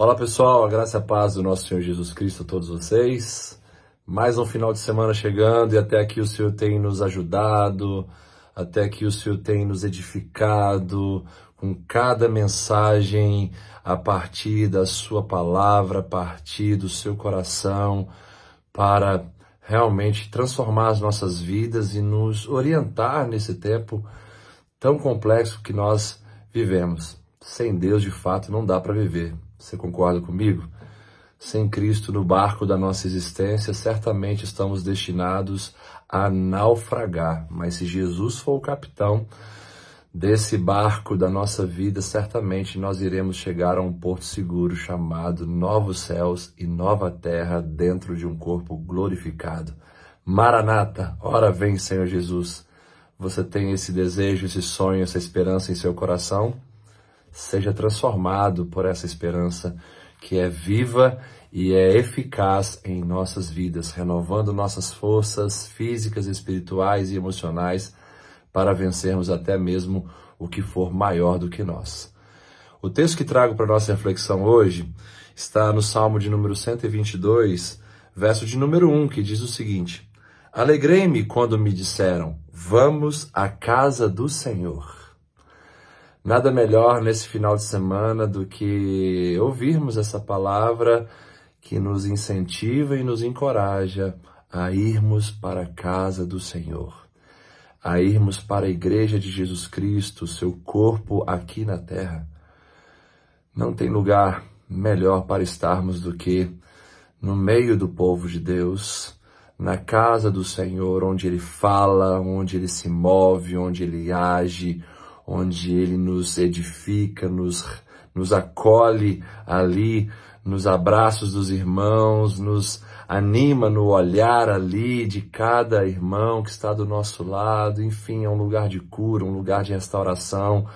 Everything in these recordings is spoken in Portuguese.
Olá pessoal, a graça e a paz do nosso Senhor Jesus Cristo a todos vocês. Mais um final de semana chegando e até aqui o Senhor tem nos ajudado, até aqui o Senhor tem nos edificado com cada mensagem a partir da Sua palavra, a partir do seu coração, para realmente transformar as nossas vidas e nos orientar nesse tempo tão complexo que nós vivemos. Sem Deus, de fato, não dá para viver. Você concorda comigo? Sem Cristo no barco da nossa existência, certamente estamos destinados a naufragar. Mas se Jesus for o capitão desse barco da nossa vida, certamente nós iremos chegar a um porto seguro chamado Novos Céus e Nova Terra dentro de um corpo glorificado. Maranata, ora vem, Senhor Jesus. Você tem esse desejo, esse sonho, essa esperança em seu coração? Seja transformado por essa esperança que é viva e é eficaz em nossas vidas, renovando nossas forças físicas, espirituais e emocionais para vencermos até mesmo o que for maior do que nós. O texto que trago para nossa reflexão hoje está no Salmo de número 122, verso de número 1, que diz o seguinte: Alegrei-me quando me disseram: Vamos à casa do Senhor. Nada melhor nesse final de semana do que ouvirmos essa palavra que nos incentiva e nos encoraja a irmos para a casa do Senhor, a irmos para a igreja de Jesus Cristo, seu corpo aqui na terra. Não tem lugar melhor para estarmos do que no meio do povo de Deus, na casa do Senhor, onde ele fala, onde ele se move, onde ele age, onde ele nos edifica, nos, nos acolhe ali nos abraços dos irmãos, nos anima no olhar ali de cada irmão que está do nosso lado. Enfim, é um lugar de cura, um lugar de restauração,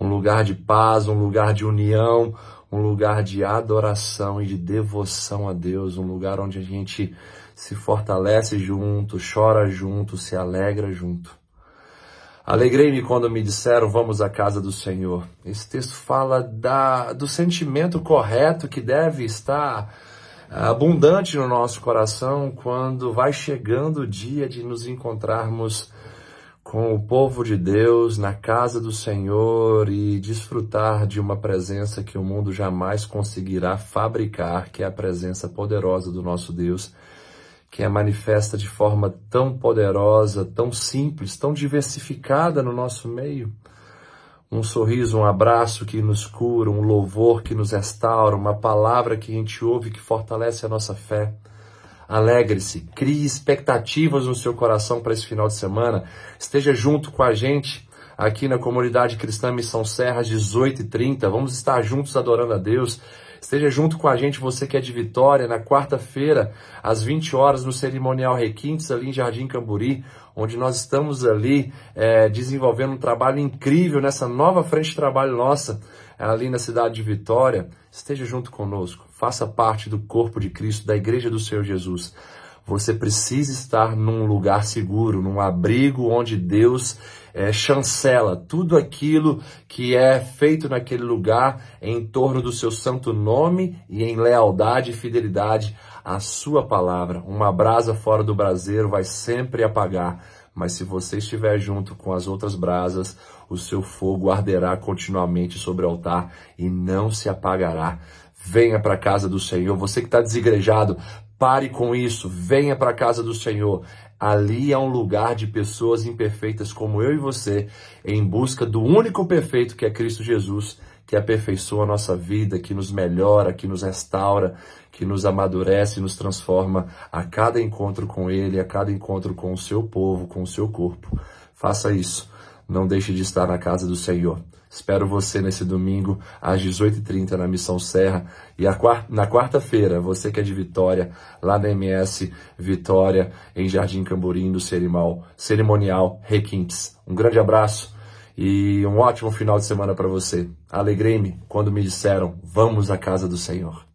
um lugar de paz, um lugar de união, um lugar de adoração e de devoção a Deus, um lugar onde a gente se fortalece junto, chora junto, se alegra junto. Alegrei-me quando me disseram, vamos à casa do Senhor. Esse texto fala da, do sentimento correto que deve estar abundante no nosso coração quando vai chegando o dia de nos encontrarmos com o povo de Deus na casa do Senhor e desfrutar de uma presença que o mundo jamais conseguirá fabricar, que é a presença poderosa do nosso Deus que é manifesta de forma tão poderosa, tão simples, tão diversificada no nosso meio. Um sorriso, um abraço que nos cura, um louvor que nos restaura, uma palavra que a gente ouve que fortalece a nossa fé. Alegre-se, crie expectativas no seu coração para esse final de semana. Esteja junto com a gente aqui na comunidade cristã Missão Serra, às 18h30. Vamos estar juntos adorando a Deus. Esteja junto com a gente, você que é de Vitória, na quarta-feira, às 20 horas, no Cerimonial Requintes, ali em Jardim Camburi, onde nós estamos ali é, desenvolvendo um trabalho incrível nessa nova frente de trabalho nossa, ali na cidade de Vitória. Esteja junto conosco, faça parte do corpo de Cristo, da Igreja do Senhor Jesus. Você precisa estar num lugar seguro, num abrigo onde Deus é, chancela tudo aquilo que é feito naquele lugar em torno do seu santo nome e em lealdade e fidelidade à sua palavra. Uma brasa fora do braseiro vai sempre apagar, mas se você estiver junto com as outras brasas, o seu fogo arderá continuamente sobre o altar e não se apagará. Venha para a casa do Senhor. Você que está desigrejado, Pare com isso, venha para a casa do Senhor. Ali é um lugar de pessoas imperfeitas como eu e você, em busca do único perfeito que é Cristo Jesus, que aperfeiçoa a nossa vida, que nos melhora, que nos restaura, que nos amadurece nos transforma a cada encontro com Ele, a cada encontro com o seu povo, com o seu corpo. Faça isso. Não deixe de estar na casa do Senhor. Espero você nesse domingo às 18h30 na Missão Serra. E na quarta-feira, você que é de Vitória, lá na MS Vitória, em Jardim Camburim, do Cerimonial, Cerimonial Requintes. Um grande abraço e um ótimo final de semana para você. Alegrei-me quando me disseram: vamos à casa do Senhor.